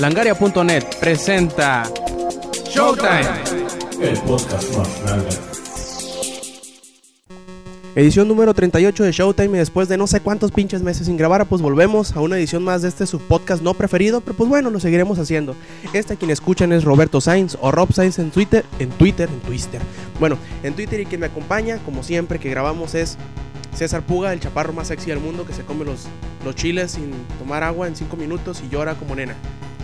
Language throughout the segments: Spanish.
Langaria.net presenta Showtime. El podcast más grande. Edición número 38 de Showtime y después de no sé cuántos pinches meses sin grabar, pues volvemos a una edición más de este subpodcast no preferido, pero pues bueno, lo seguiremos haciendo. Este a quien escuchan es Roberto Sainz o Rob Sainz en Twitter, en Twitter, en Twitter. Bueno, en Twitter y quien me acompaña, como siempre que grabamos es César Puga, el chaparro más sexy del mundo que se come los, los chiles sin tomar agua en 5 minutos y llora como nena.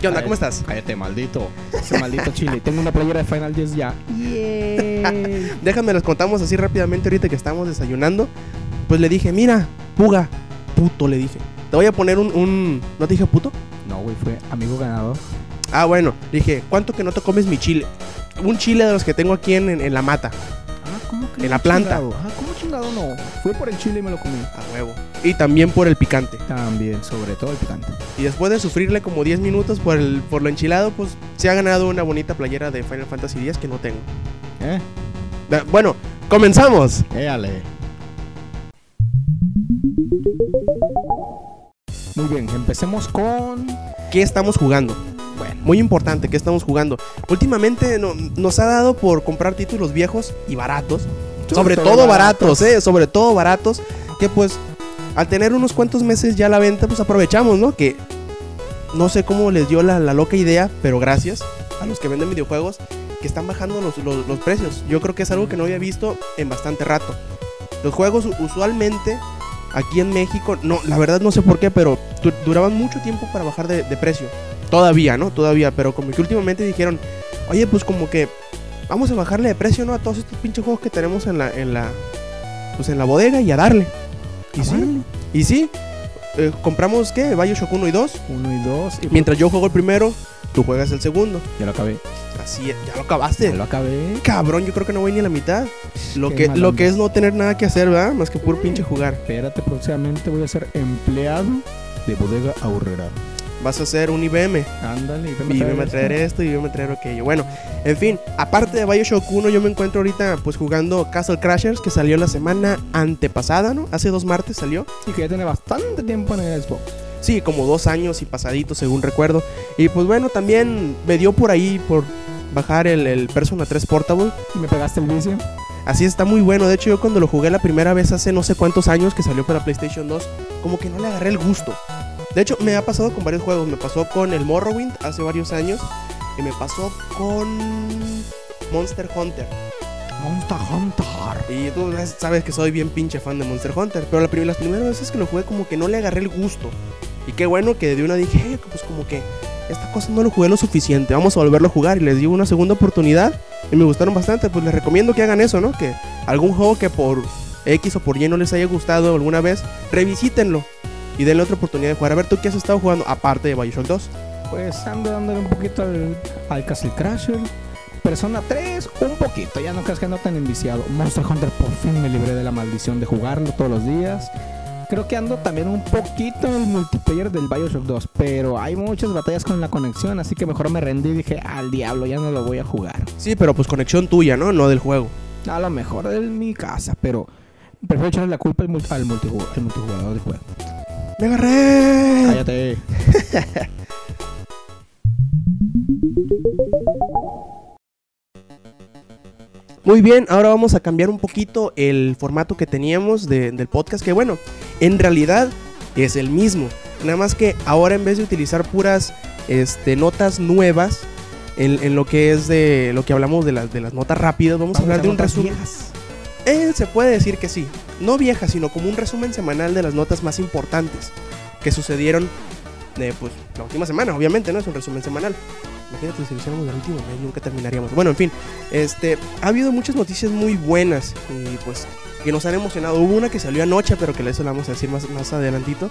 ¿Qué onda? ¿Cómo estás? Cállate, maldito. Ese maldito chile. Tengo una playera de Final 10 ya. Déjame les contamos así rápidamente ahorita que estamos desayunando. Pues le dije, mira, Puga, puto, le dije. Te voy a poner un, un... ¿No te dije puto? No, güey, fue amigo ganador. Ah, bueno, dije, ¿cuánto que no te comes mi chile? Un chile de los que tengo aquí en, en- en la mata, Ah, ¿cómo que En la planta. chingado? Ah, ¿cómo chingado no? Fue por el chile y me lo comí. a huevo. Y también por el picante. También, sobre todo el picante. Y después de sufrirle como 10 minutos por, el, por lo enchilado, pues se ha ganado una bonita playera de Final Fantasy X que no tengo. ¿Eh? Bueno, comenzamos. Éale. Muy bien, empecemos con. ¿Qué estamos jugando? Bueno, Muy importante, ¿qué estamos jugando? Últimamente no- nos ha dado por comprar títulos viejos y baratos. Sobre, todo, baratos, ¿eh? Sobre todo baratos. Que pues, al tener unos cuantos meses ya la venta, pues aprovechamos, ¿no? Que no sé cómo les dio la, la loca idea, pero gracias a los que venden videojuegos que están bajando los, los- precios. Yo creo que es algo que no había visto en bastante rato. Los juegos usualmente aquí en México, no, la verdad no sé por qué, pero du- duraban mucho tiempo para bajar de, de precio. Todavía, ¿no? Todavía, pero como que últimamente dijeron, oye, pues como que vamos a bajarle de precio, ¿no? A todos estos pinches juegos que tenemos en la, en la, pues en la bodega y a darle. Y sí, y sí, eh, compramos, ¿qué? Bioshock 1 y 2. Uno y dos. Y Mientras yo juego el primero, tú juegas el segundo. Ya lo acabé. Así, es, ya lo acabaste. Ya lo acabé. Cabrón, yo creo que no voy ni a la mitad. Lo Qué que, lo onda. que es no tener nada que hacer, ¿verdad? Más que puro pinche jugar. Espérate, próximamente voy a ser empleado de bodega ahorrera. Vas a hacer un IBM. Ándale, Y me a traer esto y me a traer aquello. Bueno, en fin, aparte de Bioshock 1, yo me encuentro ahorita pues jugando Castle Crashers, que salió la semana antepasada, ¿no? Hace dos martes salió. Y que ya tiene bastante tiempo en el Xbox. Sí, como dos años y pasaditos, según recuerdo. Y pues bueno, también me dio por ahí por bajar el, el Persona 3 Portable. ¿Y me pegaste el vicio? Así está muy bueno. De hecho, yo cuando lo jugué la primera vez hace no sé cuántos años que salió para PlayStation 2, como que no le agarré el gusto. De hecho, me ha pasado con varios juegos. Me pasó con el Morrowind hace varios años. Y me pasó con Monster Hunter. Monster Hunter. Y tú sabes que soy bien pinche fan de Monster Hunter. Pero la prim- las primeras veces que lo jugué, como que no le agarré el gusto. Y qué bueno que de una dije, "Eh, pues como que esta cosa no lo jugué lo suficiente. Vamos a volverlo a jugar. Y les di una segunda oportunidad. Y me gustaron bastante. Pues les recomiendo que hagan eso, ¿no? Que algún juego que por X o por Y no les haya gustado alguna vez, revisítenlo. Y denle otra oportunidad de jugar. A ver, ¿tú qué has estado jugando? Aparte de Bioshock 2. Pues ando dándole un poquito al, al Castle Crasher. Persona 3, un poquito, ya no creas que ando tan enviciado. Monster Hunter, por fin me libré de la maldición de jugarlo todos los días. Creo que ando también un poquito en el multiplayer del Bioshock 2, pero hay muchas batallas con la conexión, así que mejor me rendí y dije, al diablo, ya no lo voy a jugar. Sí, pero pues conexión tuya, ¿no? No del juego. A lo mejor en mi casa, pero prefiero echarle la culpa al, al multijugador del juego. ¡Me agarré! Cállate. Muy bien, ahora vamos a cambiar un poquito el formato que teníamos de- del podcast, que bueno, en realidad es el mismo. Nada más que ahora en vez de utilizar puras este, notas nuevas, en, en lo que es de lo que hablamos de las, de las notas rápidas, vamos, a hablar de un resumen. Eh, se puede decir que sí. No viejas, sino como un resumen semanal de las notas más importantes que sucedieron eh, pues, la última semana, obviamente, ¿no? Es un resumen semanal. Imagínate si lo hiciéramos del último mes, nunca terminaríamos. Bueno, en fin, este, ha habido muchas noticias muy buenas y pues que nos han emocionado. Hubo una que salió anoche, pero que eso la vamos a decir más, más adelantito.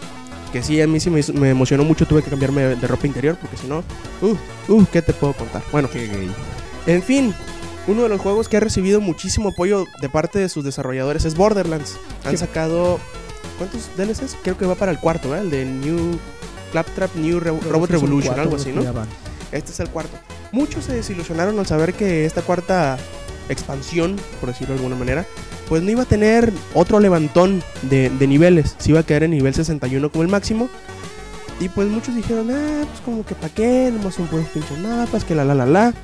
Que sí, a mí sí me, me emocionó mucho, tuve que cambiarme de ropa interior porque si no, uh, uh, ¿qué te puedo contar? Bueno, en fin, uno de los juegos que ha recibido muchísimo apoyo de parte de sus desarrolladores es Borderlands. Han ¿Qué? sacado. ¿Cuántos DLCs? Creo que va para el cuarto, ¿eh? El de New. Claptrap New Re- Robot Revolution, algo así, ¿no? Este es el cuarto. Muchos se desilusionaron al saber que esta cuarta expansión, por decirlo de alguna manera, pues no iba a tener otro levantón de, de niveles. Se iba a quedar en nivel 61 como el máximo. Y pues muchos dijeron, ah, pues como que pa' qué, nomás son puros pinches mapas, que la la la la.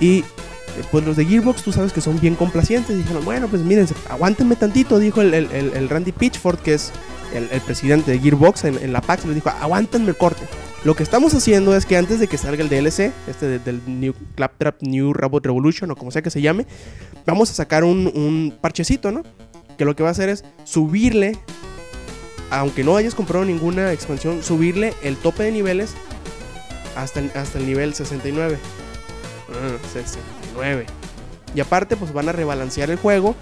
Y pues los de Gearbox, tú sabes que son bien complacientes. Dijeron, bueno, pues miren, aguántenme tantito, dijo el, el- el- Randy Pitchford, que es el, el presidente de Gearbox en, en la PAX, le dijo, aguántenme el corte. Lo que estamos haciendo es que antes de que salga el DLC, este de- del New Claptrap New Robot Revolution o como sea que se llame, vamos a sacar un, un parchecito, ¿no? Que lo que va a hacer es subirle, aunque no hayas comprado ninguna expansión, subirle el tope de niveles hasta, hasta el nivel 69. Ah, 69. Y aparte, pues van a rebalancear el juego.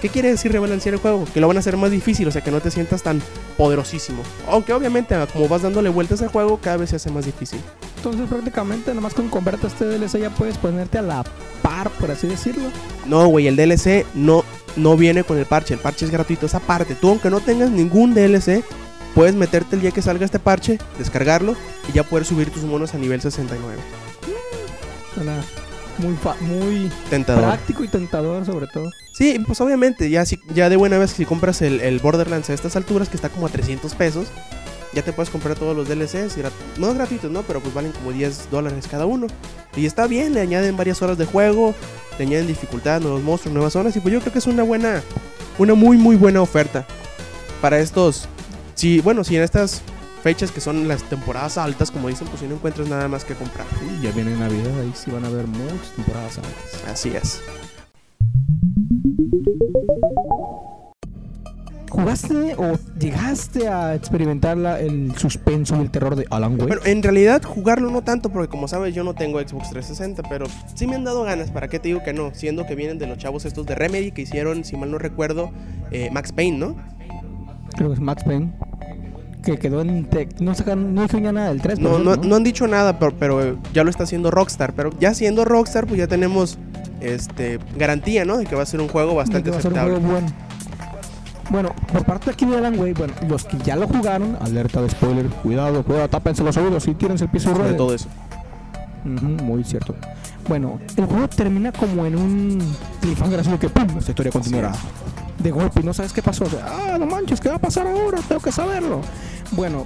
¿Qué quiere decir rebalancear el juego? Que lo van a hacer más difícil, o sea que no te sientas tan poderosísimo. Aunque obviamente, como vas dándole vueltas al juego, cada vez se hace más difícil. Entonces prácticamente nomás con comprarte este DLC ya puedes ponerte a la par, por así decirlo. No, güey, el DLC no, no viene con el parche. El parche es gratuito, esa parte. Tú, aunque no tengas ningún DLC, puedes meterte el día que salga este parche, descargarlo y ya poder subir tus monos a nivel 69. Suena muy, fa- muy Tentador. práctico y tentador sobre todo. Sí, pues obviamente, ya, si, ya de buena vez si compras el, el Borderlands a estas alturas, que está como a 300 pesos, ya te puedes comprar todos los DLCs, no gratuitos, ¿no? Pero pues valen como 10 dólares cada uno. Y está bien, le añaden varias horas de juego, le añaden dificultad, nuevos monstruos, nuevas zonas, y pues yo creo que es una buena, una muy muy buena oferta para estos, si, bueno, si en estas fechas que son las temporadas altas, como dicen, pues si no encuentras nada más que comprar. Y ya viene Navidad, ahí sí van a haber muchas temporadas antes. Así es. ¿Jugaste o llegaste a experimentar la- el suspenso y el terror de Alan Wake? Bueno, en realidad jugarlo no tanto, porque como sabes yo no tengo Xbox 360, pero sí me han dado ganas, ¿para qué te digo que no? Siendo que vienen de los chavos estos de Remedy que hicieron, si mal no recuerdo, eh, Max Payne, ¿no? Creo que es Max Payne. Que quedó en. tech- no, sacan, no dijeron ya nada del 3. No, no, no han dicho nada, pero, pero ya lo está haciendo Rockstar. Pero ya siendo Rockstar, pues ya tenemos este garantía, ¿no? De que va a ser un juego De bastante que va a ser un aceptable. juego bueno. Bueno, por parte de aquí de Alan Wake, bueno, los que ya lo jugaron, alerta de spoiler, cuidado, cuidado, tápense los oídos y tírense el piso rueden. todo eso. Muy cierto. Bueno, el juego termina como en un cliffhanger así de que ¡pum! Esta historia continuará. De golpe y no sabes qué pasó. Ah, no manches, ¿qué va a pasar ahora? Tengo que saberlo. Bueno,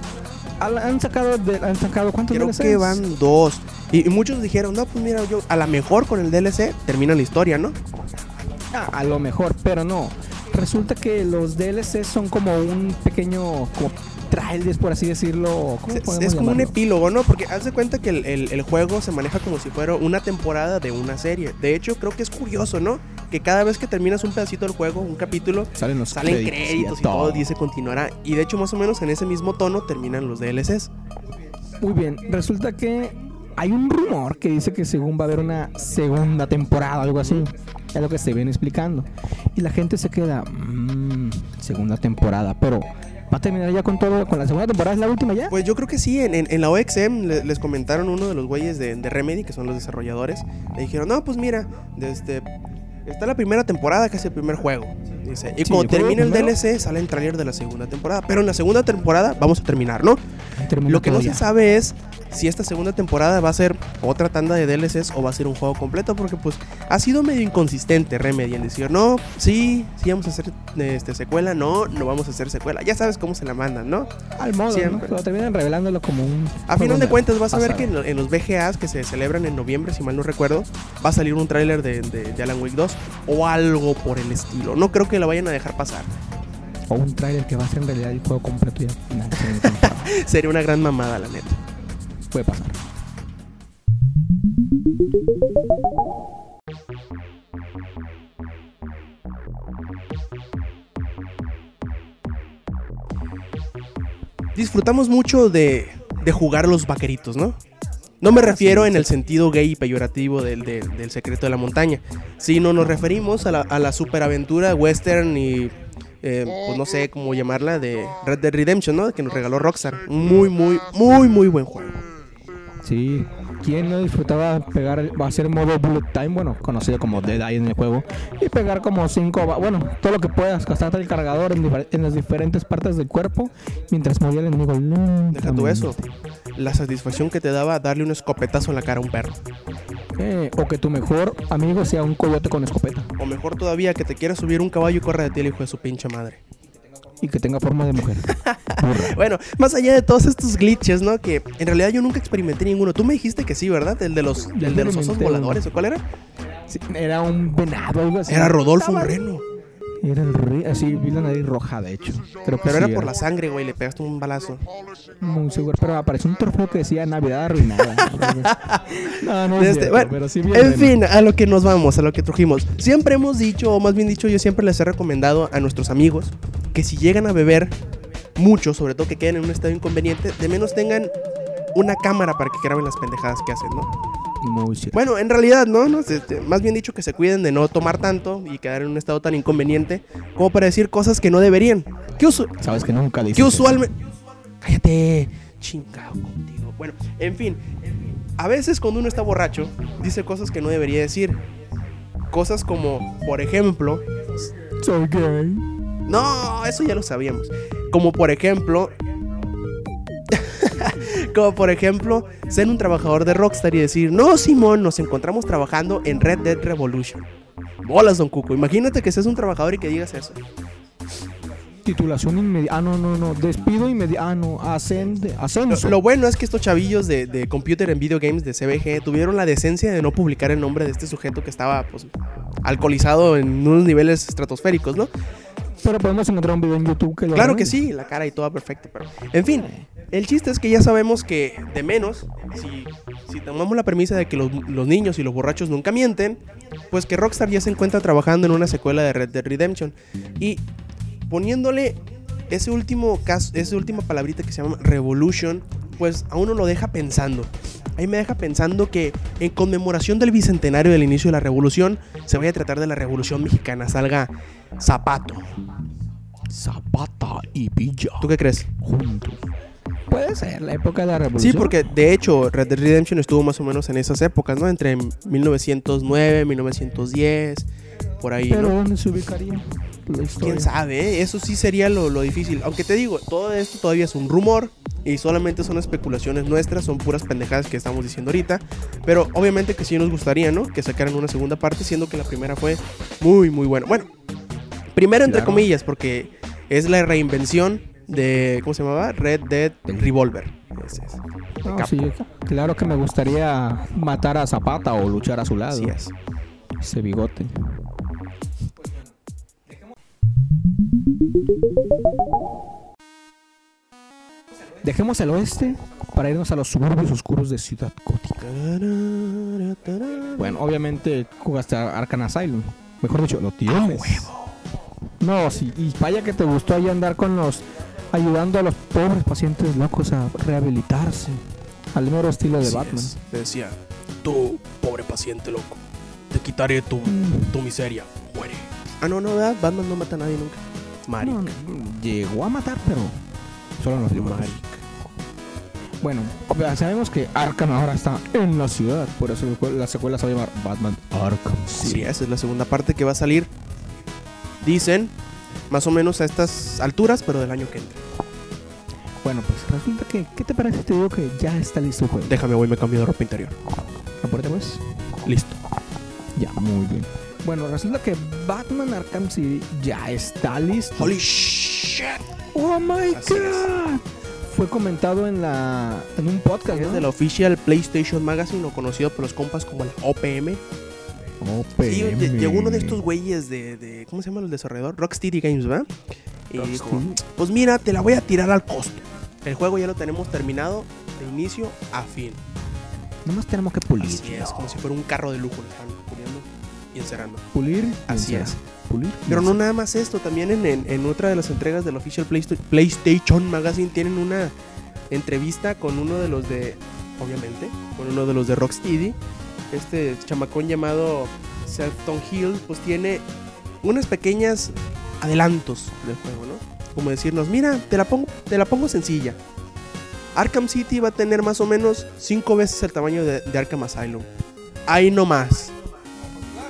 han sacado, de- han sacado ¿cuántos Creo DLCs? que van dos. Y, y muchos dijeron, no, pues mira, yo a lo mejor con el DLC termina la historia, ¿no? Ah, a lo mejor, pero no. Resulta que los DLCs son como un pequeño como trailers, por así decirlo. ¿Cómo Es, es como un epílogo, ¿no? Porque haz de cuenta que el, el- el juego se maneja como si fuera una temporada de una serie. De hecho, creo que es curioso, ¿no? Que cada vez que terminas un pedacito del juego, un capítulo, Salen los salen créditos, créditos y ya todo, dice continuará. Y de hecho, más o menos en ese mismo tono terminan los DLCs. Muy bien, resulta que hay un rumor que dice que según va a haber una segunda temporada, algo así. Es lo que se viene explicando. Y la gente se queda, "Mm, segunda temporada, pero va a terminar ya con todo, con la segunda temporada, es la última ya. Pues yo creo que sí, en, en- en la OXM le- les comentaron uno de los güeyes de, de Remedy, que son los desarrolladores. Le dijeron, no, pues mira, desde, está la primera temporada, que es el primer juego. Dice, y Sí, cuando termine el primero. DLC, sale el trailer de la segunda temporada. Pero en la segunda temporada vamos a terminar, ¿no? Lo que no se sabe es si esta segunda temporada va a ser otra tanda de DLCs o va a ser un juego completo, porque pues ha sido medio inconsistente Remedy en decir, no, sí, sí vamos a hacer este, secuela, no, no vamos a hacer secuela. Ya sabes cómo se la mandan, ¿no? Al modo, ¿no? siempre. Pero terminan revelándolo como un. A final de cuentas vas a ver que en, lo- en los VGAs que se celebran en noviembre, si mal no recuerdo, va a salir un tráiler de, de- de Alan Wake 2 o algo por el estilo. No creo que lo vayan a dejar pasar. O un trailer que va a ser en realidad el juego completo ya. Sería una gran mamada, la neta. Puede pasar. disfrutamos mucho de, de jugar los vaqueritos, ¿no? No me refiero en el sentido gay y peyorativo del, del- del secreto de la montaña, sino nos referimos a la, a la superaventura western y, eh, pues no sé cómo llamarla, de Red Dead Redemption, ¿no? Que nos regaló Rockstar. Muy, muy, muy, muy buen juego. Sí. ¿Quién no disfrutaba pegar, va a ser modo bullet time, bueno, conocido como Dead Eye en el juego, y pegar como cinco, ba- bueno, todo lo que puedas, gastarte el cargador en, las diferentes partes del cuerpo, mientras moría el enemigo Deja tú eso. La satisfacción que te daba darle un escopetazo en la cara a un perro. Eh, o que tu mejor amigo sea un coyote con escopeta. O mejor todavía, que te quiera subir un caballo y corra de ti el hijo de su pinche madre. Y que tenga forma de mujer. Bueno, más allá de todos estos glitches, ¿no? Que en realidad yo nunca experimenté ninguno. Tú me dijiste que sí, ¿verdad? El de los, el de los osos voladores, ¿o cuál era? Sí, era un venado, algo así. Era Rodolfo, un Estaba- reno. Era el rey. Así, vi la nariz roja, de hecho. Pero sí era por la sangre, güey. Le pegaste un balazo. Muy seguro. Pero apareció un trofeo que decía Navidad arruinada. no, no es Este, cierto, bueno, pero sí bien En fin, a lo que nos vamos, a lo que trujimos. Siempre hemos dicho, o más bien dicho, yo siempre les he recomendado a nuestros amigos que si llegan a beber mucho, sobre todo que queden en un estado inconveniente, de menos tengan una cámara para que graben las pendejadas que hacen, ¿no? Muy cierto. Bueno, en realidad, ¿no? No, este, más bien dicho que se cuiden de no tomar tanto y quedar en un estado tan inconveniente como para decir cosas que no deberían. ¿Qué, Sabes que nunca que eso. usualmente... Cállate, chingado contigo. Bueno, en fin, a veces cuando uno está borracho, dice cosas que no debería decir. Cosas como, por ejemplo... Soy gay. No, eso ya lo sabíamos. Como por ejemplo... Como por ejemplo, ser un trabajador de Rockstar y decir, no, Simón, nos encontramos trabajando en Red Dead Revolution. Bolas, Don Cuco. Imagínate que seas un trabajador y que digas eso. Titulación inmediata. Ah, no, no, no. Despido inmediato. Ah, no. Ascende. Ascenso. lo bueno es que estos chavillos de, de Computer and Video Games de CBG tuvieron la decencia de no publicar el nombre de este sujeto que estaba pues, alcoholizado en unos niveles estratosféricos, ¿no? Pero podemos encontrar un video en YouTube que lo Claro que sí, la cara y toda perfecta, pero... En fin, el chiste es que ya sabemos que de menos, si, si tomamos la premisa de que los, los niños y los borrachos nunca mienten, pues que Rockstar ya se encuentra trabajando en una secuela de Red Dead Redemption. Y poniéndole ese último caso, esa última palabrita que se llama Revolution, pues a uno lo deja pensando. Ahí me deja pensando que en conmemoración del bicentenario del inicio de la revolución, se vaya a tratar de la revolución mexicana, salga Zapato. Zapata y Villa. ¿Tú qué crees? Juntos. Puede ser la época de la revolución. Sí, porque de hecho Red Dead Redemption estuvo más o menos en esas épocas, ¿no? Entre 1909, 1910, por ahí, Pero ¿no? ¿dónde se ubicaría la historia? ¿Quién sabe? eh? Eso sí sería lo, lo difícil. Aunque te digo, todo esto todavía es un rumor y solamente son especulaciones nuestras, son puras pendejadas que estamos diciendo ahorita. Pero obviamente que sí nos gustaría, ¿no? Que sacaran una segunda parte, siendo que la primera fue muy, muy buena. Bueno, primero entre Claro. comillas, porque es la reinvención de, ¿cómo se llamaba? Red Dead Revolver. Ese es. Sí, claro que me gustaría matar a Zapata o luchar a su lado. Así es. Ese bigote. Dejemos el oeste para irnos a los suburbios oscuros de Ciudad Gótica. Bueno, obviamente jugaste a Arkham Asylum. Mejor dicho, lo tienes. No, sí, y vaya que te gustó ahí andar con los. Ayudando a los pobres pacientes locos a rehabilitarse. Al mero estilo de Así Batman. es. Te decía, tú, pobre paciente loco, te quitaré tu, Mm. tu miseria. Muere. Ah, no, no, ¿verdad? Batman no mata a nadie nunca. Mari. No, no, llegó a matar, pero solo en los libros. Bueno, sabemos que Arkham ahora está en la ciudad, por eso la secuela se va a llamar Batman Arkham Sí, City. esa es la segunda parte que va a salir. Dicen, más o menos a estas alturas, pero del año que entra. Bueno, pues resulta que, ¿qué te parece te digo que ya está listo el juego? Déjame, voy, me cambio de ropa interior. Apúrate pues. Listo. Ya, muy bien. Bueno, resulta que Batman Arkham City ya está listo. Holy shit. ¡Oh my Así es. god! Fue comentado en la en un podcast, ¿no? de la Official PlayStation Magazine, o conocido por los compas como la OPM. OPM. Lle- llegó uno de estos güeyes de, de- ¿Cómo se llama el desarrollador? Rocksteady Games, ¿verdad? Y dijo, pues mira, te la voy a tirar al costo. El juego ya lo tenemos terminado de inicio a fin. Nomás tenemos que pulir. Así es, como si fuera un carro de lujo, están puliendo y encerrando. Pulir. y Así es. Pulir. y Pero no nada más esto, también en, en- en otra de las entregas del Official Playsta- PlayStation Magazine tienen una entrevista con uno de los de, obviamente, con uno de los de Rocksteady. Este chamacón llamado Selfton Hill, pues tiene unas pequeñas adelantos del juego, ¿no? Como decirnos, mira, te la pongo, te la pongo sencilla. Arkham City va a tener más o menos cinco veces el tamaño de, de Arkham Asylum. Ahí no más.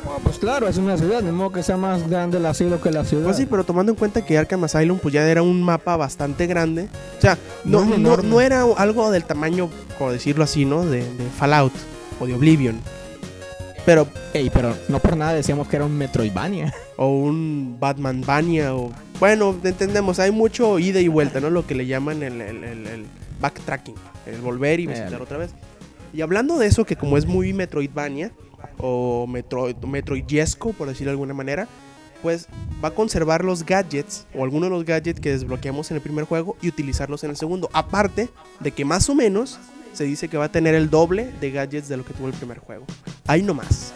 Ah, pues claro, es una ciudad, de modo que sea más grande el asilo que la ciudad. Pues sí, pero tomando en cuenta que Arkham Asylum pues ya era un mapa bastante grande. O sea, no, no, no era algo del tamaño, por decirlo así, ¿no? De, de Fallout o de Oblivion. Pero, Ey, pero no por nada decíamos que era un Metroidvania. o un Batman Bania, o. Bueno, entendemos, hay mucho ida y vuelta, ¿no? Lo que le llaman el, el- el- el backtracking, el volver y visitar otra vez. Y hablando de eso, que como es muy Metroidvania, o Metroid, Metroidesco, por decirlo de alguna manera, pues va a conservar los gadgets, o algunos de los gadgets que desbloqueamos en el primer juego, y utilizarlos en el segundo. Aparte de que más o menos se dice que va a tener el doble de gadgets de lo que tuvo el primer juego. Ahí nomás.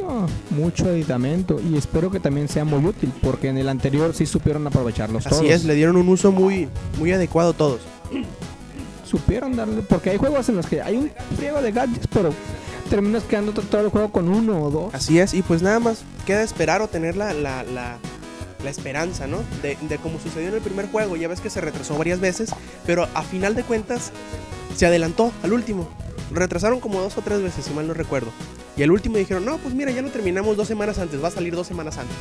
No, mucho aditamento y espero que también sea muy útil porque en el anterior sí supieron aprovecharlos todos. Así es, le dieron un uso muy, muy adecuado a todos. Supieron darle, porque hay juegos en los que hay un friego de gadgets, pero terminas quedando todo el juego con uno o dos. Así es, y pues nada más queda esperar o tener la, la, la- la esperanza, ¿no? De, de como sucedió en el primer juego. Ya ves que se retrasó varias veces, pero a final de cuentas se adelantó al último. Retrasaron como dos o tres veces, si mal no recuerdo. Y al último dijeron, no, pues mira, ya lo terminamos dos semanas antes, va a salir dos semanas antes.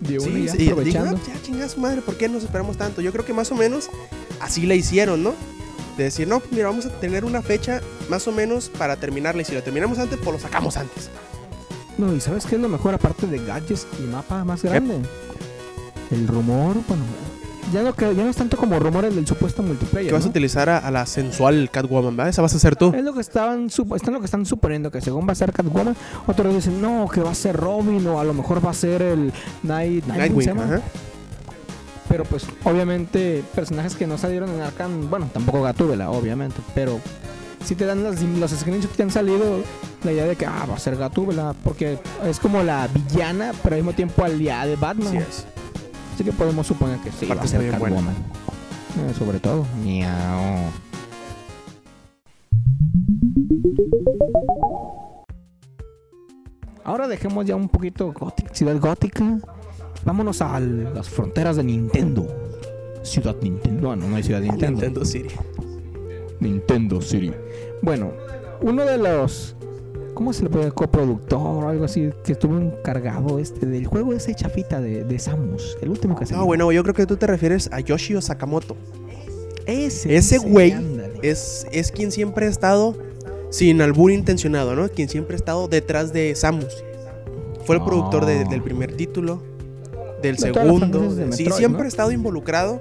De una Sí, ya sí, aprovechando. "Ah, ya chingada su madre, ¿por qué nos esperamos tanto? Yo creo que más o menos así la hicieron, ¿no? De decir, no, mira, vamos a tener una fecha más o menos para terminarla. Y si lo terminamos antes, pues lo sacamos antes. No, y ¿sabes qué es lo mejor aparte de gadgets y mapa más grande? El rumor, bueno, ya no, que- ya no es tanto como rumores del supuesto multiplayer. Que vas a utilizar a, a la sensual Catwoman, ¿verdad? Esa vas a ser tú. Es lo que estaban, supo- están lo que están suponiendo que según va a ser Catwoman, otros dicen no, que va a ser Robin o a lo mejor va a ser el Night, Nightwing. Pero pues obviamente personajes que no salieron en Arkham, bueno, tampoco Gatúbela, obviamente, pero si te dan las, los screenshots que han salido, la idea de que ah, va a ser Gatúbela, porque es como la villana, pero al mismo tiempo aliada de Batman. Así es. Así que podemos suponer que sí, va a ser. Catwoman. Eh, sobre todo. Miau. Ahora dejemos ya un poquito gótica, ciudad gótica. Vámonos a las fronteras de Nintendo. Ciudad Nintendo. Ah, no, no hay ciudad Nintendo. Nintendo City. Nintendo City. Bueno, uno de los. ¿Cómo se le puede coproductor o algo así? Que estuvo encargado este del juego ese chafita de, de Samus. El último que se No, bueno, yo creo que tú te refieres a Yoshio Sakamoto. Ese, Ese güey. Es, es quien siempre ha estado, sin albur intencionado, ¿no? Quien siempre ha estado detrás de Samus. Fue el productor de- del primer título, del De segundo. sí, siempre ¿no? ha estado involucrado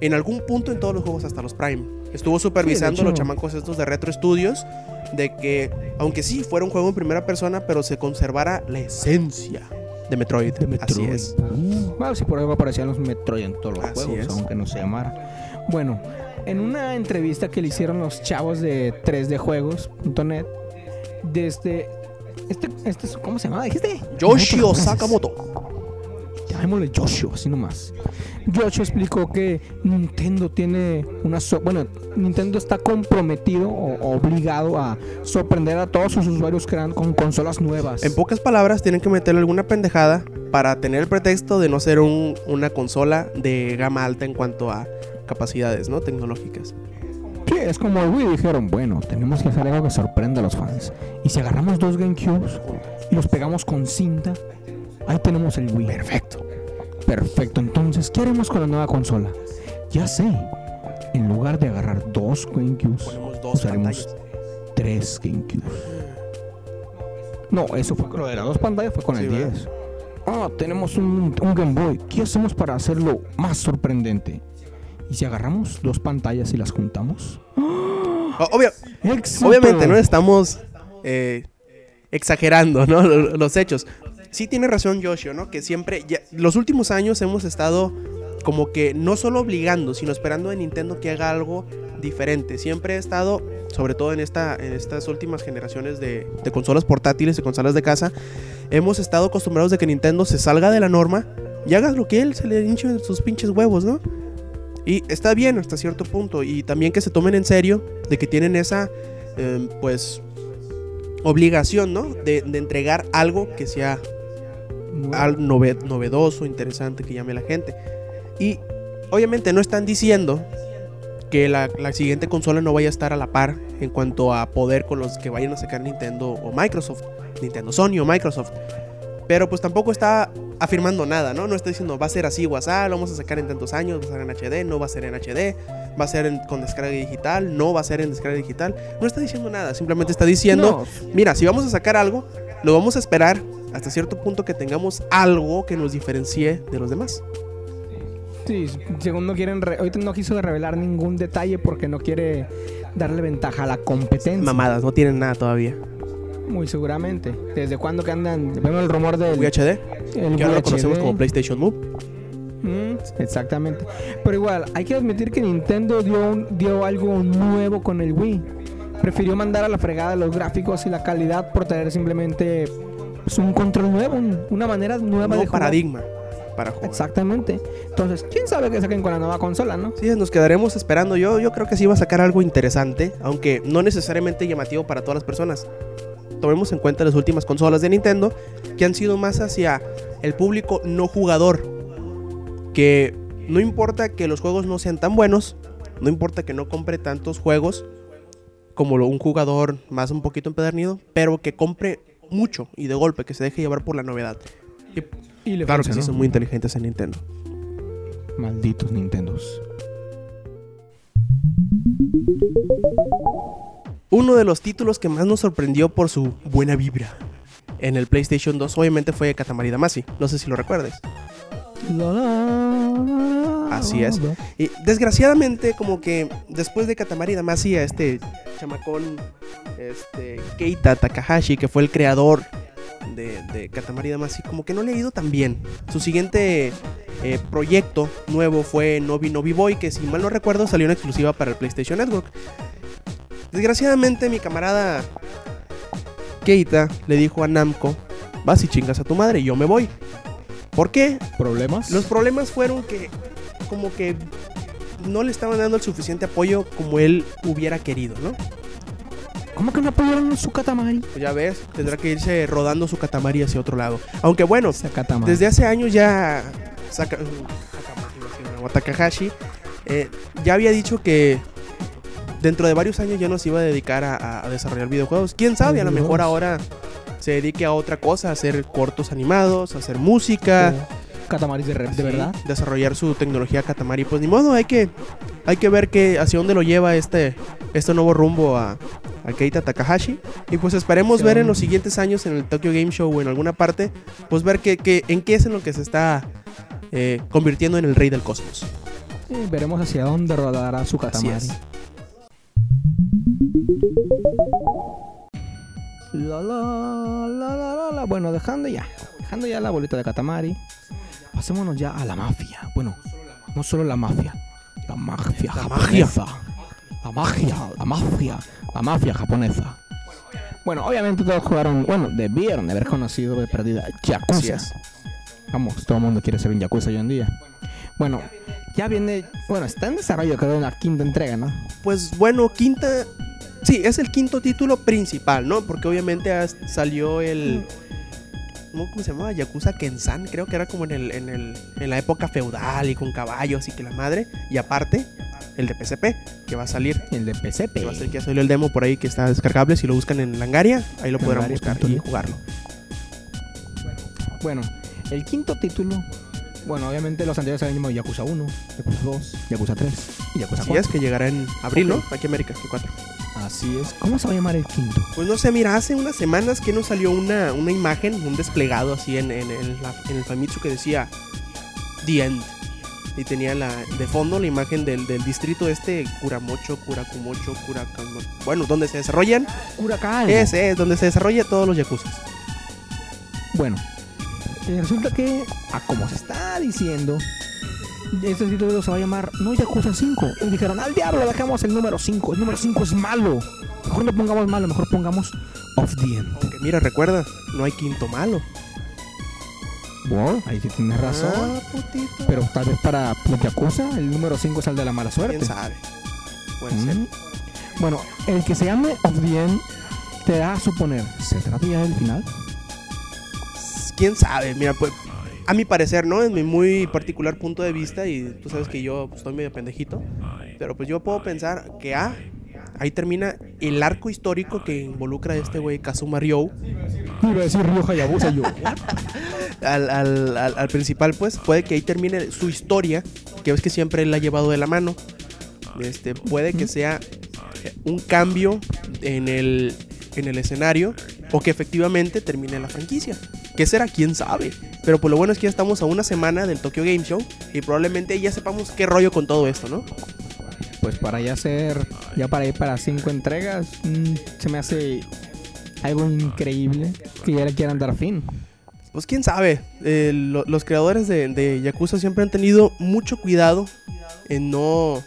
en algún punto en todos los juegos, hasta los Prime. Estuvo supervisando Sí, de a los hecho. chamacos estos de Retro Studios, de que, aunque sí fuera un juego en primera persona, pero se conservara la esencia de Metroid. Así es. Uh, bueno, sí, por algo aparecían los Metroid en todos los Así juegos, es. aunque no se llamara. Bueno, en una entrevista que le hicieron los chavos de 3djuegos.net, desde. Este, este, es- ¿Cómo se llama? ¿Dijiste? Lo Sakamoto. Llamémosle Yoshio, así nomás. Yoshio explicó que Nintendo tiene una... so- bueno, Nintendo está comprometido o obligado a sorprender a todos sus usuarios crean con consolas nuevas. En pocas palabras, tienen que meterle alguna pendejada para tener el pretexto de no ser un- una consola de gama alta en cuanto a capacidades ¿no? tecnológicas. Sí, es como el Wii dijeron, bueno, tenemos que hacer algo que sorprenda a los fans. Y si agarramos dos GameCubes y los pegamos con cinta, ahí tenemos el Wii. Perfecto. Perfecto, entonces, ¿qué haremos con la nueva consola? Ya sé, en lugar de agarrar dos GameCubes, usaremos pantallas. tres GameCubes. No, eso fue con lo de las dos pantallas, fue con Sí, el ¿verdad? 10. Ah, tenemos un, un Game Boy. ¿Qué hacemos para hacerlo más sorprendente? ¿Y si agarramos dos pantallas y las juntamos? Obviamente no estamos eh, exagerando ¿no? Lo- los hechos. Sí tiene razón Yoshio, ¿no? Que siempre, los últimos años hemos estado como que no solo obligando, sino esperando de Nintendo que haga algo diferente. Siempre he estado, sobre todo en, esta, en estas últimas generaciones de, de consolas portátiles y consolas de casa, hemos estado acostumbrados de que Nintendo se salga de la norma y haga lo que él se le hinche sus pinches huevos, ¿no? Y está bien hasta cierto punto. Y también que se tomen en serio de que tienen esa, eh, pues, obligación, ¿no? De entregar algo que sea novedoso, interesante, que llame a la gente. Y obviamente no están diciendo que la, la siguiente consola no vaya a estar a la par en cuanto a poder con los que vayan a sacar Nintendo o Microsoft, Nintendo Sony o Microsoft. Pero pues tampoco está afirmando nada, ¿no? No está diciendo va a ser así así, lo vamos a sacar en tantos años, va a ser en HD, no va a ser en HD, va a ser en- con descarga digital, no va a ser en descarga digital. No está diciendo nada, simplemente está diciendo, mira, si vamos a sacar algo, lo vamos a esperar hasta cierto punto que tengamos algo que nos diferencie de los demás. Sí, según no quieren. re- Ahorita no quiso revelar ningún detalle porque no quiere darle ventaja a la competencia. Mamadas, no tienen nada todavía. Muy seguramente. ¿Desde cuándo que andan? Vemos el rumor del. VHD, el que ahora lo conocemos como PlayStation Move. Mm, exactamente. Pero igual, hay que admitir que Nintendo dio, un- dio algo nuevo con el Wii. Prefirió mandar a la fregada los gráficos y la calidad por traer simplemente pues, un control nuevo, un- una manera nueva nuevo de jugar. paradigma para jugar. Exactamente. Entonces, ¿quién sabe qué saquen con la nueva consola, no? Sí, nos quedaremos esperando. Yo, yo creo que sí va a sacar algo interesante, aunque no necesariamente llamativo para todas las personas. Tomemos en cuenta las últimas consolas de Nintendo, que han sido más hacia el público no jugador. Que no importa que los juegos no sean tan buenos, no importa que no compre tantos juegos como lo- un jugador más un poquito empedernido, pero que compre mucho y de golpe, que se deje llevar por la novedad. Y Y le claro que sí son muy inteligentes en Nintendo. Malditos Nintendos. Uno de los títulos que más nos sorprendió por su buena vibra en el PlayStation 2 obviamente fue Katamari Damacy. No sé si lo recuerdes. Así es. Y desgraciadamente como que después de Katamari Damacy a este chamacón este Keita Takahashi que fue el creador de, Katamari Damacy como que no le ha ido tan bien. Su siguiente eh, proyecto nuevo fue Nobi Nobi Boy que si mal no recuerdo salió en exclusiva para el PlayStation Network. Desgraciadamente mi camarada Keita le dijo a Namco, vas y chingas a tu madre, yo me voy. ¿Por qué? ¿Problemas? Los problemas fueron que como que no le estaban dando el suficiente apoyo como él hubiera querido, ¿no? ¿Cómo que no apoyaron su Katamari? Pues ya ves, tendrá que irse rodando su Katamari hacia otro lado. Aunque bueno, desde hace años ya Saka- Sakamaki, iba a decir, no, Takahashi eh, ya había dicho que dentro de varios años ya nos iba a dedicar a, a desarrollar videojuegos. ¿Quién sabe? A lo mejor ahora se dedique a otra cosa, a hacer cortos animados, a hacer música. Katamari de, re- de Sí, verdad. desarrollar su tecnología Katamari. Pues ni modo, hay que, hay que ver que, hacia dónde lo lleva este, este nuevo rumbo a, a Keita Takahashi. Y pues esperemos ver en los siguientes años en el Tokyo Game Show o en alguna parte, pues ver que, que- en qué es en lo que se está eh, convirtiendo en el rey del cosmos. Sí, veremos hacia dónde rodará su Katamari. La, la, la, la, la, la. Bueno, dejando ya. Dejando ya la bolita de Katamari. Pasémonos ya a la mafia. Bueno, no solo la mafia. La mafia La japonesa. La magia, la mafia. La mafia japonesa. Bueno, obviamente todos jugaron. Bueno, debieron de haber conocido de perdida Yakuza. Vamos, todo el mundo quiere ser un Yakuza hoy en día. Bueno, ya viene. Bueno, está en desarrollo, creo, una quinta entrega, ¿no? Pues bueno, quinta. Sí, es el quinto título principal, ¿no? Porque obviamente salió el. ¿Cómo, cómo se llamaba? Yakuza Kensan, creo que era como en, el, en, el, en la época feudal y con caballos y que la madre. Y aparte, el de PSP, que va a salir. El de PCP. Que va a ser que ya salió el demo por ahí que está descargable. Si lo buscan en Langaria, ahí lo podrán buscar y jugarlo. Bueno, el quinto título. Bueno, obviamente los anteriores eran llamado Yakuza 1, Yakuza 2, Yakuza 3 y Yakuza Así 4. es, que llegará en abril. ¿no? Aquí en América, el 4. Así es. ¿Cómo se va a llamar el quinto? Pues no sé, mira, hace unas semanas que nos salió una, una imagen, un desplegado así en, en, el- la- en el Famitsu que decía The End. Y tenía la, de fondo la imagen del, del distrito este, Kuramocho, Kurakumocho, Kurakamo... Bueno, donde se desarrollan, Huracán. ese es, donde se desarrolla todos los Yakuzas. Bueno, resulta que, a como se está diciendo, este título se va a llamar no Yakuza 5. Y dijeron, al diablo, dejamos el número 5. El número 5 es malo. Mejor no pongamos malo, mejor pongamos Of the End. Aunque mira, recuerda, no hay quinto malo. Bueno, ahí sí tienes razón. Ah. Pero tal vez para los Yakuza, el número 5 es el de la mala suerte. ¿Quién sabe? Puede ser. Mm. Bueno, el que se llame Of the End te da a suponer, ¿se trata ya del final? quién sabe, mira, pues a mi parecer, ¿no? En mi muy particular punto de vista, y tú sabes que yo pues, estoy medio pendejito, pero pues yo puedo pensar que A, ahí termina el arco histórico que involucra a este güey Kazuma Ryo Iba a decir Ryo Hayabusa yo. al, al- al- al principal, pues puede que ahí termine su historia, que ves que siempre él la ha llevado de la mano. Este, puede que sea un cambio en el, en el escenario o que efectivamente termine la franquicia. ¿Qué será? ¿Quién sabe? Pero por lo bueno es que ya estamos a una semana del Tokyo Game Show y probablemente ya sepamos qué rollo con todo esto, ¿no? Pues para ya ser, ya para ir para cinco entregas, mm, se me hace algo increíble que ya le quieran dar fin. Pues quién sabe. Eh, lo- los creadores de, de Yakuza siempre han tenido mucho cuidado en no...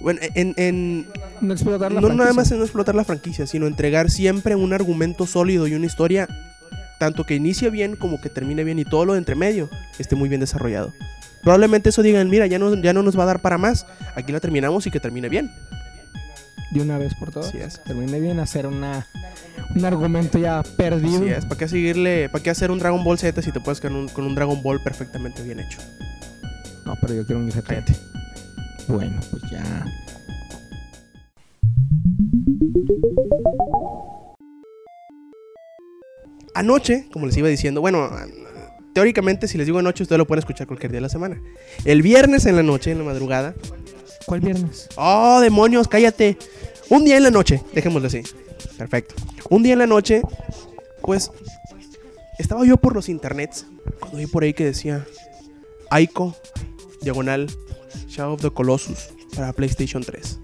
Bueno, en, en, No explotar la no nada más en no explotar la franquicia, sino entregar siempre un argumento sólido y una historia tanto que inicie bien como que termine bien y todo lo de entre medio esté muy bien desarrollado. Probablemente eso digan, mira, ya no, ya no nos va a dar para más, aquí la terminamos y que termine bien. De una vez por todas. Es. Termine bien hacer una, un argumento ya perdido. Así es, ¿para qué seguirle, para qué hacer un Dragon Ball Z si te puedes quedar un- con un Dragon Ball perfectamente bien hecho? No, pero yo quiero un GT. Cállate. Bueno, pues ya. Anoche, como les iba diciendo, bueno, teóricamente si les digo anoche, ustedes lo pueden escuchar cualquier día de la semana. El viernes en la noche, en la madrugada, ¿Cuál viernes? Oh, demonios, cállate. Un día en la noche, dejémoslo así. Perfecto. Un día en la noche, pues estaba yo por los internets cuando vi por ahí que decía Aiko, diagonal, Shadow of the Colossus para PlayStation 3.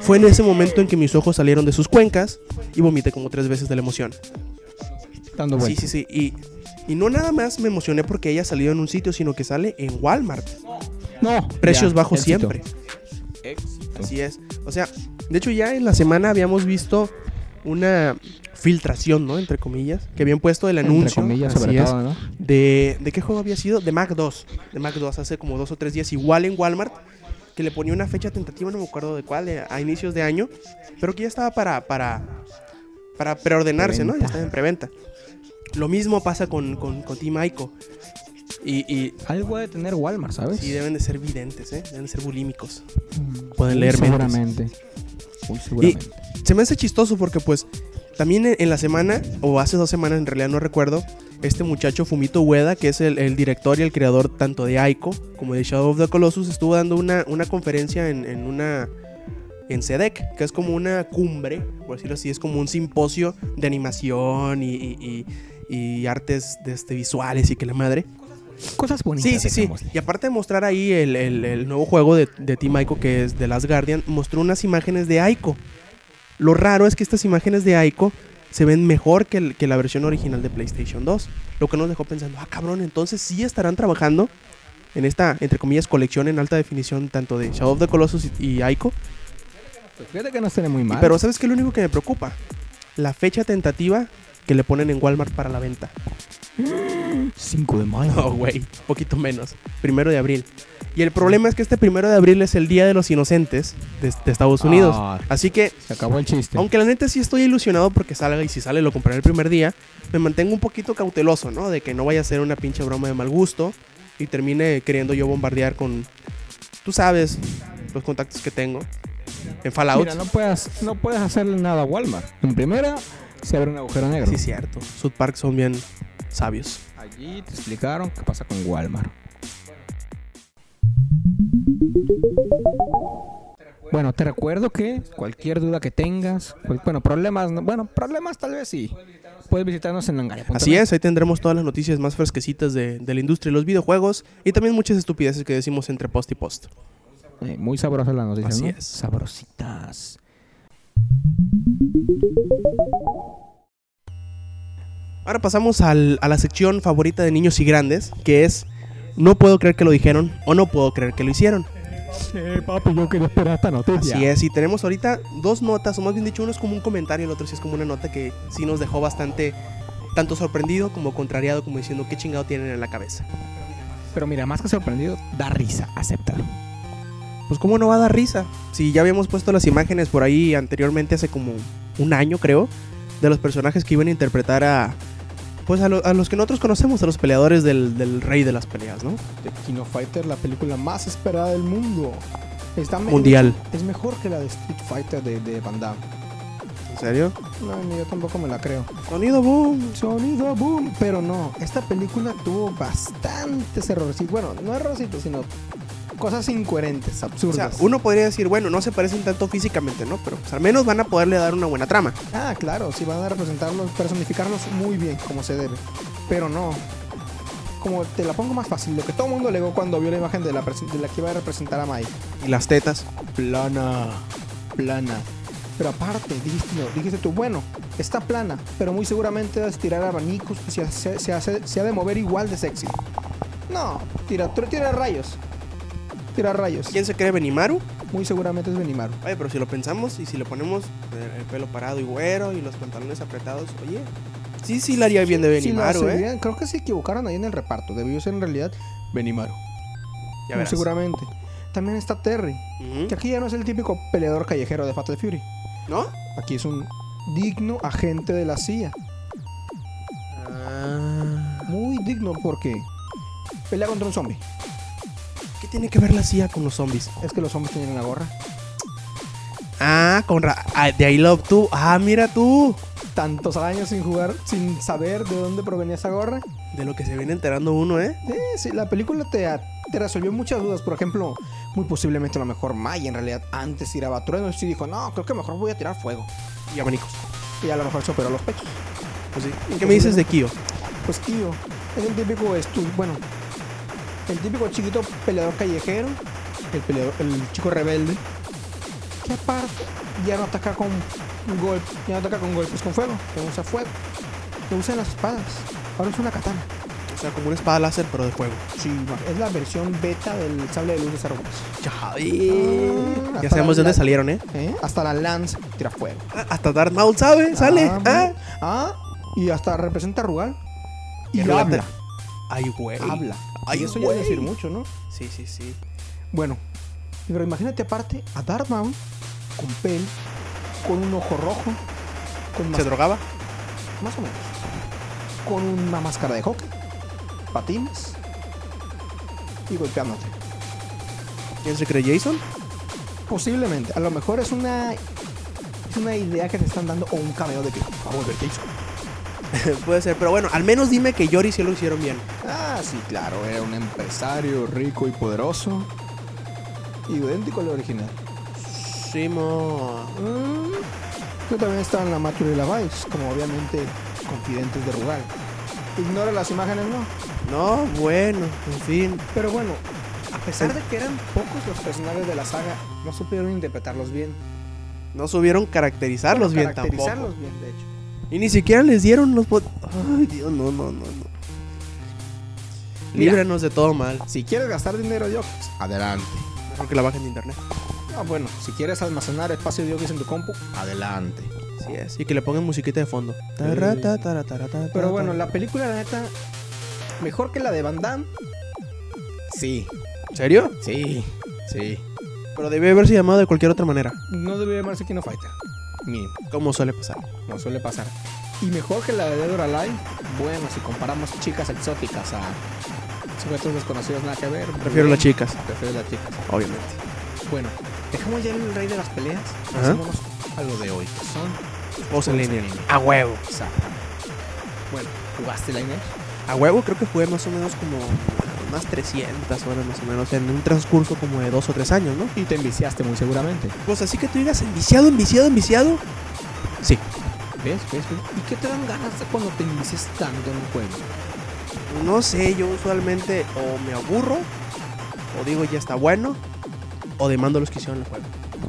Fue en ese momento en que mis ojos salieron de sus cuencas y vomité como tres veces de la emoción. Dando Sí, vueltas. sí, sí. Y, y no nada más me emocioné porque ella salió en un sitio, sino que sale en Walmart. No. Precios ya, bajos éxito. siempre. Así es. O sea, de hecho ya en la semana habíamos visto una filtración, ¿no? Entre comillas, que habían puesto el Entre anuncio. comillas, así sobre es, todo, ¿no? de, ¿De qué juego había sido? De Mac 2. De Mac 2, hace como dos o tres días, igual en Walmart, que le ponía una fecha tentativa, no me acuerdo de cuál, de- a inicios de año, pero que ya estaba para, para, para preordenarse, ¿no? Ya estaba en preventa. Lo mismo pasa con, con, con Team Ico. Y, y Algo de tener Walmart, ¿sabes? sí, deben de ser videntes, ¿eh? Deben de ser bulímicos. Mm, pueden leer mentes. Seguramente. Muy seguramente. se me hace chistoso porque pues también en, en la semana, o hace dos semanas en realidad no recuerdo, este muchacho Fumito Ueda, que es el, el director y el creador tanto de Aiko como de Shadow of the Colossus, estuvo dando una, una conferencia en, en una... En SEDEC, que es como una cumbre, por decirlo así, es como un simposio de animación y, y- y- y artes de este, visuales y que la madre. Cosas bonitas. Sí, sí, sí. Y aparte de mostrar ahí el, el- el nuevo juego de, de Team Aiko, que es The Last Guardian, mostró unas imágenes de Aiko. Lo raro es que estas imágenes de Aiko se ven mejor que, el- que la versión original de PlayStation 2. Lo que nos dejó pensando, ah, cabrón, entonces sí estarán trabajando en esta, entre comillas, colección en alta definición, tanto de Shadow of the Colossus y, y Aiko. Pues fíjate que no estaría muy mal. Pero ¿sabes qué lo único que me preocupa? La fecha tentativa que le ponen en Walmart para la venta. 5 de mayo. No, güey, poquito menos. Primero de abril. Y el problema es que este primero de abril es el Día de los Inocentes de, de Estados Unidos. Ah, Así que, se acabó el chiste. aunque la neta sí estoy ilusionado porque salga y si sale lo compraré el primer día, me mantengo un poquito cauteloso, ¿no? De que no vaya a ser una pinche broma de mal gusto y termine queriendo yo bombardear con, tú sabes, los contactos que tengo en Fallout. Mira, no puedes, no puedes hacerle nada a Walmart. En primera, se abre un agujero negro. Sí, cierto. South Park son bien sabios. Allí te explicaron qué pasa con Walmart. Bueno, te recuerdo que cualquier duda que tengas, cual- bueno, problemas, no- bueno, problemas tal vez sí. Puedes visitarnos en langaria.net. Así es, ahí tendremos todas las noticias más fresquecitas de, de la industria de los videojuegos y también muchas estupideces que decimos entre post y post. Eh, muy sabrosas las noticias, Así ¿no? es. Sabrositas. Ahora pasamos al- a la sección favorita de niños y grandes, que es No puedo creer que lo dijeron o no puedo creer que lo hicieron. Sí, papi, yo quería esperar esta noticia. Así es, y tenemos ahorita dos notas, o más bien dicho, uno es como un comentario, el otro sí es como una nota que sí nos dejó bastante, tanto sorprendido como contrariado, como diciendo qué chingado tienen en la cabeza. Pero mira, más que sorprendido, da risa, acéptalo. Pues cómo no va a dar risa, si ya habíamos puesto las imágenes por ahí anteriormente, hace como un año creo, de los personajes que iban a interpretar a... Pues a, lo- a los que nosotros conocemos, a los peleadores del, del rey de las peleas, ¿no? The King of Fighter, la película más esperada del mundo. Está mundial. Es mejor que la de Street Fighter de, de Van Damme. ¿En serio? No, ni yo tampoco me la creo. Sonido boom. Sonido boom. Pero no, esta película tuvo bastantes errores. Bueno, no errorcitos, sino cosas incoherentes, O absurdas. sea, uno podría decir, bueno, no se parecen tanto físicamente, ¿no? Pero pues, al menos van a poderle dar una buena trama. Ah, claro, sí van a representarlos, personificarlos muy bien, como se debe. Pero no. Como te la pongo más fácil, lo que todo el mundo alegó cuando vio la imagen de la, presen- de la que iba a representar a Mai. Y las tetas. Plana, plana. Pero aparte, dijiste, no, dijiste tú, bueno, está plana, pero muy seguramente vas a tirar abanicos que se, hace- se, hace- se ha de mover igual de sexy. No, tira, tira rayos. Tira rayos. ¿Quién se cree Benimaru? Muy seguramente es Benimaru. Oye, pero si lo pensamos y si le ponemos el, el pelo parado y güero y los pantalones apretados, oye, sí, sí, le haría bien de Sí, la Benimaru, ¿eh? Creo que se equivocaron ahí en el reparto. Debió ser en realidad Benimaru. Ya Muy verás. seguramente. También está Terry, que aquí ya no es el típico peleador callejero de Fatal Fury. ¿No? Aquí es un digno agente de la CIA. Ah. Muy digno porque pelea contra un zombie. ¿Qué tiene que ver la CIA con los zombies? Es que los zombies tienen la gorra. Ah, con ra ah, de I Love tú. Ah, mira tú. Tantos años sin jugar, sin saber de dónde provenía esa gorra. De lo que se viene enterando uno, ¿eh? Eh, sí, la película te, te resolvió muchas dudas. Por ejemplo, muy posiblemente a lo mejor Maya en realidad antes tiraba truenos y dijo, no, creo que mejor voy a tirar fuego. Y abanicos. Y a lo mejor se operó los pechos. Pues sí. ¿Qué me dices de Kyo? Pues tío, es el típico estu bueno, el típico chiquito peleador callejero, el peleador, el chico rebelde, que aparte ya no ataca con golpes, ya no ataca con golpes con fuego, que usa fuego, que usa las espadas. Ahora es una katana. O sea, como una espada láser, pero de fuego. Sí, es la versión beta del sable de luz de Star Wars. Ah, ya sabemos de dónde salieron, ¿eh? ¿Eh? Hasta la lance tira fuego. Ah, Hasta Darth Maul sabe, sale. Ah, Ah. ah, y hasta representa a Rugal. Y Y Rugal habla, Ay, güey. habla. Ay, y eso ya güey. es decir mucho, ¿no? Sí, sí, sí. Bueno, pero imagínate aparte a Darth Maul con pel, con un ojo rojo, con ¿Se drogaba? más o menos, con una máscara de hockey, patines y golpeándote. ¿Quién se cree Jason? Posiblemente, a lo mejor es una es una idea que te están dando o un cameo de que va a volver Jason. Puede ser, pero bueno, al menos dime que Yori sí lo hicieron bien. Ah, sí, claro, era un empresario rico y poderoso, idéntico al original. Simo. Mm, Yo también estaba en la Mature y la Vice, como obviamente confidentes de Rugal. Ignora las imágenes, no. No, bueno, en fin. Pero bueno, a pesar de que eran pocos los personajes de la saga, no supieron interpretarlos bien. No supieron caracterizarlos Bueno, bien tampoco. caracterizarlos bien, de hecho. Y ni siquiera les dieron los... pot- Ay, Dios, no, no, no, no. Mira. Líbranos de todo mal. Si quieres gastar dinero de Oculus, adelante. Mejor que la bajen de internet. Ah, bueno, si quieres almacenar espacio de Oculus en tu compu, adelante. Así es. Y que le pongan musiquita de fondo. Tarata, Pero bueno, la película, la neta, mejor que la de Van Damme. Sí, ¿En serio? sí, sí. Pero debe haberse llamado de cualquier otra manera. No debería llamarse Kino Fighter. Mínimo. Como suele pasar. No suele pasar. Y mejor que la de Dead or Alive, bueno, si comparamos chicas exóticas a sujetos desconocidos, nada que ver. Prefiero las chicas, Prefiero las chicas. obviamente. Bueno, dejamos ya el rey de las peleas. Pasémonos a lo de hoy, que son Juegos en línea. A huevo. Exactamente. Bueno, ¿jugaste la? A huevo creo que jugué más o menos como unas 300 horas más o menos en un transcurso como de dos o tres años, ¿no? Y te enviciaste muy seguramente. Pues así que tú digas enviciado, enviciado, enviciado. Sí. ¿Ves? ¿Ves? ¿Y qué te dan ganas cuando te envicias tanto en un juego? No sé, yo usualmente o me aburro, o digo ya está bueno, o demando los que hicieron el juego.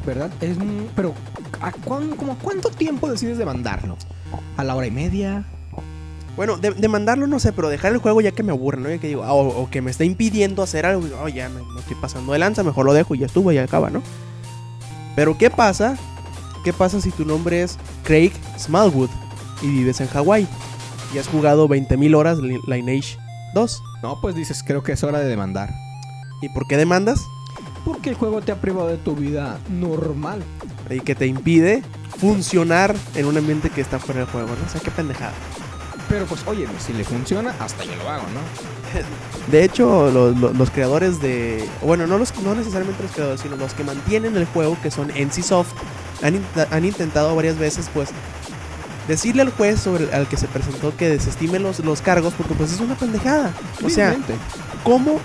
¿Verdad? Es Pero, ¿a cuán- como cuánto tiempo decides demandarlo? ¿A la hora y media? Bueno, de- demandarlo no sé, pero dejar el juego ya que me aburre, ¿no? Ya que digo, ah, o, o que me está impidiendo hacer algo, digo, oh, ya me, me estoy pasando de lanza, mejor lo dejo y ya estuvo, ya acaba, ¿no? Pero ¿qué pasa? ¿Qué pasa si tu nombre es Craig Smallwood y vives en Hawái? Y has jugado 20.000 horas Li- Lineage 2. No, pues dices, creo que es hora de demandar. ¿Y por qué demandas? Porque el juego te ha privado de tu vida normal. Y que te impide funcionar en un ambiente que está fuera del juego, ¿no? O sea, qué pendejada. Pero pues, oye, si le funciona, hasta yo lo hago, ¿no? De hecho, lo- lo- los creadores de. Bueno, no, los, no necesariamente los creadores, sino los que mantienen el juego, que son NCSoft, han, han intentado varias veces, pues, decirle al juez sobre al que se presentó que desestime los, los cargos, porque pues es una pendejada. O sea. ¿cómo?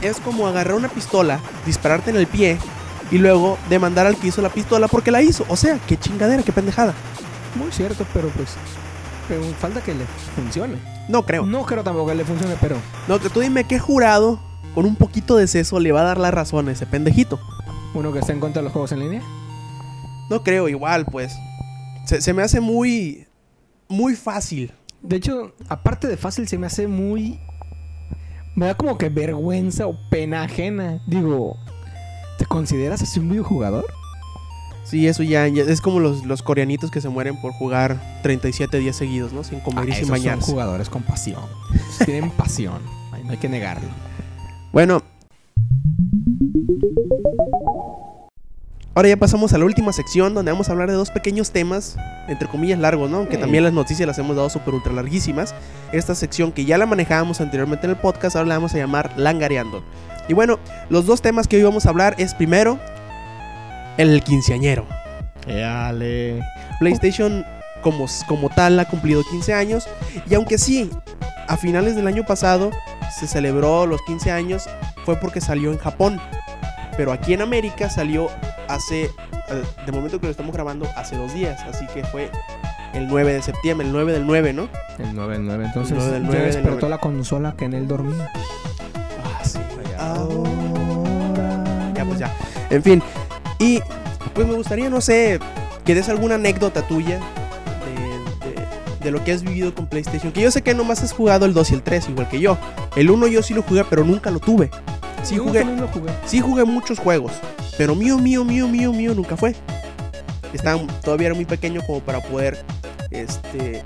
Es como agarrar una pistola, dispararte en el pie y luego demandar al que hizo la pistola porque la hizo. O sea, qué chingadera, qué pendejada. Muy cierto, pero pues. Falta que le funcione. No creo. No creo tampoco que le funcione, pero. No, que tú dime qué jurado con un poquito de seso le va a dar la razón a ese pendejito. Uno que está en contra de los juegos en línea. No creo, igual, pues. Se, se me hace muy. Muy fácil. De hecho, aparte de fácil, se me hace muy. Me da como que vergüenza o pena ajena. Digo, ¿te consideras así un videojugador? Sí, eso ya, ya- es como los, los coreanitos que se mueren por jugar 37 días seguidos, ¿no? Sin comer y Ah, sin esos son bañarse. jugadores con pasión. Tienen pasión. Ay, no hay que negarlo. Bueno. Ahora ya pasamos a la última sección donde vamos a hablar de dos pequeños temas, entre comillas largos, ¿no? Aunque Sí. también las noticias las hemos dado súper ultra larguísimas. Esta sección que ya la manejábamos anteriormente en el podcast, ahora la vamos a llamar Langareando. Y bueno, los dos temas que hoy vamos a hablar es primero, el quinceañero. Dale. PlayStation como, como tal ha cumplido 15 años y aunque sí, a finales del año pasado se celebró los 15 años, fue porque salió en Japón. Pero aquí en América salió hace, de momento que lo estamos grabando, hace dos días. Así que fue el 9 de septiembre, el 9 del 9, ¿no? El 9 del 9. Entonces, El 9 del ya 9 del despertó 9. la consola que en él dormía. Ah, sí. Ahora. Ya, pues ya. En fin. Y pues me gustaría, no sé, que des alguna anécdota tuya de, de- de lo que has vivido con PlayStation. Que yo sé que nomás has jugado el 2 y el 3, igual que yo. El 1 yo sí lo jugué, pero nunca lo tuve. Sí Yo jugué, también lo jugué. sí jugué muchos juegos. Pero mío, mío, mío, mío, mío nunca fue. Estaba, todavía era muy pequeño como para poder. Este.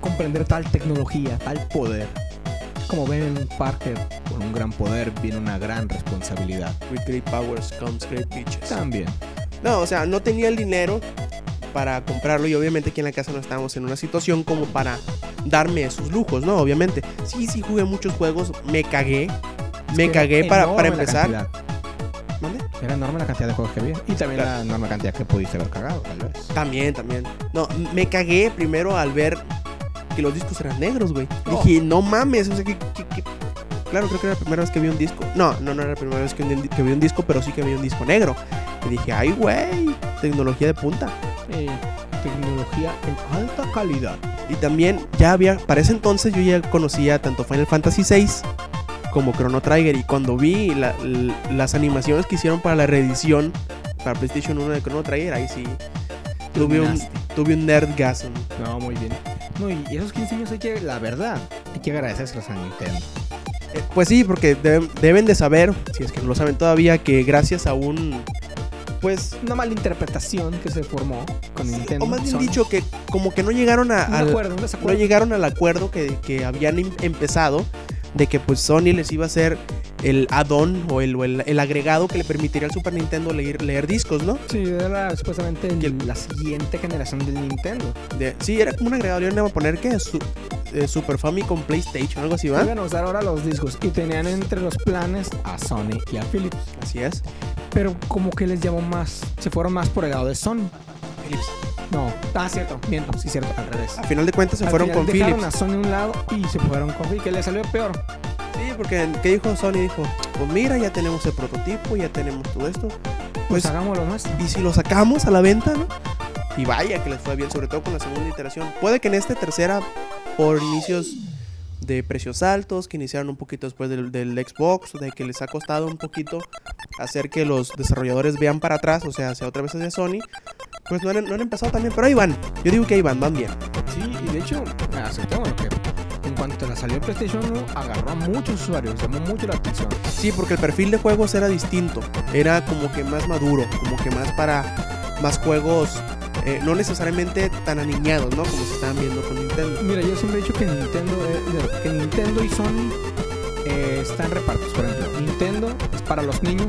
Comprender tal tecnología, tal poder. Como ven Parker, con un gran poder viene una gran responsabilidad. With great powers comes great bitches. También. No, o sea, no tenía el dinero para comprarlo y obviamente aquí en la casa no estábamos en una situación como para darme esos lujos, ¿no? Obviamente. Sí, sí jugué muchos juegos, me cagué. Me Es que cagué para, para empezar. Era enorme la cantidad de juegos que había. Y también Claro. la enorme cantidad que pudiste haber cagado, tal vez. También, también. No, me cagué primero al ver que los discos eran negros, güey. Oh. Dije, no mames, o sea, que, que- que- Claro, creo que era la primera vez que vi un disco. No, no, no era la primera vez que, vi un- que vi un disco, pero sí que vi un disco negro. Y dije, ay, güey, tecnología de punta. Eh, tecnología en alta calidad. Y también ya había, para ese entonces yo ya conocía tanto Final Fantasy VI como Chrono Trigger. Y cuando vi la- las animaciones que hicieron para la reedición para PlayStation 1 de Chrono Trigger, ahí sí tuve un, tuve un nerdgasm. No, muy bien. No, y esos 15 años hay que, la verdad, hay que agradecérselos a Nintendo. Eh, Pues sí, porque deben, deben de saber, si es que no lo saben todavía, que gracias a un... Pues... Una mala interpretación que se formó con Nintendo. o más bien Sony. dicho, que como que no llegaron a, un al, acuerdo, no llegaron al acuerdo que, que habían em- empezado de que pues Sony les iba a hacer el add-on o, el, o el- el agregado que le permitiría al Super Nintendo leer, leer discos, ¿no? Sí, era supuestamente el- la siguiente generación del Nintendo. De- sí, era como un agregado, le iban a poner que Su- eh, Super Famicom PlayStation, algo así, ¿va? Iban a usar ahora los discos y tenían entre los planes a Sony y a Philips. Así es. Pero como que les llamó más, se fueron más por el lado de Sony. Philips. No, ah, cierto, miento, sí, cierto, al revés. A final de cuentas se Al fueron con dejaron Philips. a Sony a un lado y se fueron con Philips, que le salió peor. Porque ¿qué dijo Sony? Dijo, pues mira, ya tenemos el prototipo, ya tenemos todo esto. Pues, Pues, hagamos lo nuestro. y si lo sacamos a la venta, ¿no? Y vaya que les fue bien, sobre todo con la segunda iteración. Puede que en esta tercera, por inicios de precios altos, que iniciaron un poquito después del, del Xbox, de que les ha costado un poquito hacer que los desarrolladores vean para atrás, o sea, hacia otra vez hacia Sony, pues no han, no han empezado también, pero ahí van. Yo digo que ahí van, van bien. Sí, y de hecho, aceptemos que en cuanto la salió el PlayStation 1, agarró a muchos usuarios, llamó mucho la atención. Sí, porque el perfil de juegos era distinto. Era como que más maduro, como que más para más juegos, eh, no necesariamente tan aniñados, ¿no? Como se estaban viendo con Nintendo. Mira, yo siempre he dicho que Nintendo, eh, que Nintendo y Sony eh, están repartidos. Por ejemplo, Nintendo es para los niños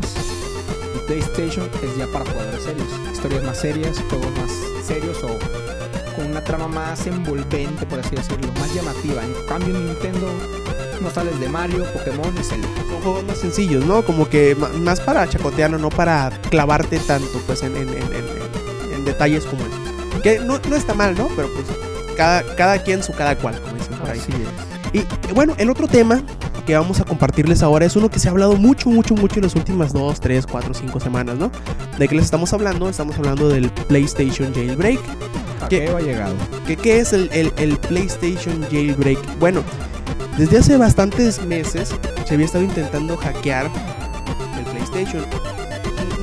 y PlayStation es ya para jugadores serios. Historias más serias, juegos más serios o con una trama más envolvente, por así decirlo, más llamativa. En cambio, en Nintendo no sales de Mario, Pokémon y Zelda. Son juegos más sencillos, ¿no? Como que más para chacotearlo, no para clavarte tanto, pues, en, en- en- en- en detalles como eso. Que no, no está mal, ¿no? Pero pues, cada, cada quien su cada cual, como dicen por ahí. Así es. Y eh, bueno, el otro tema que vamos a compartirles ahora es uno que se ha hablado mucho, mucho, mucho en las últimas 2, 3, 4, 5 semanas, ¿no? ¿De qué les estamos hablando? Estamos hablando del PlayStation Jailbreak. ¿A ¿Qué? qué ha llegado? ¿Qué, qué es el, el- el PlayStation Jailbreak? Bueno, desde hace bastantes meses se había estado intentando hackear el PlayStation.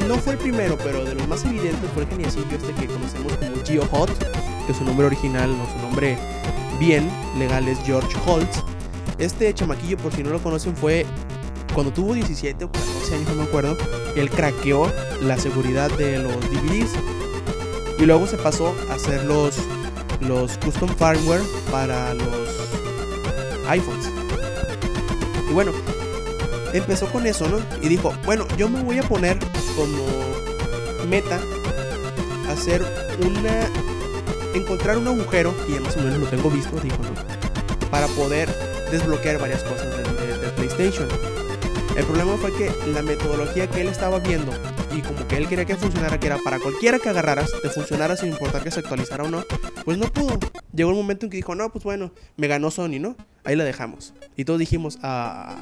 No fue el primero, pero de los más evidentes fue el geniecillo este que conocemos como GeoHot, que su nombre original o su nombre bien legal es George Holtz. Este chamaquillo, por si no lo conocen, fue cuando tuvo 17 o 14 años, no me acuerdo. Él craqueó la seguridad de los DVDs y luego se pasó a hacer los, los custom firmware para los iPhones. Y bueno, empezó con eso, ¿no? Y dijo, bueno, yo me voy a poner como meta hacer una... encontrar un agujero, que ya más o menos lo tengo visto, dijo, ¿no? Para poder desbloquear varias cosas del, del PlayStation. El problema fue que la metodología que él estaba viendo y como que él quería que funcionara, que era para cualquiera que agarraras, te funcionara sin importar que se actualizara o no, pues no pudo. Llegó el momento en que dijo, no, pues bueno, me ganó Sony, ¿no? Ahí la dejamos. Y todos dijimos, ah,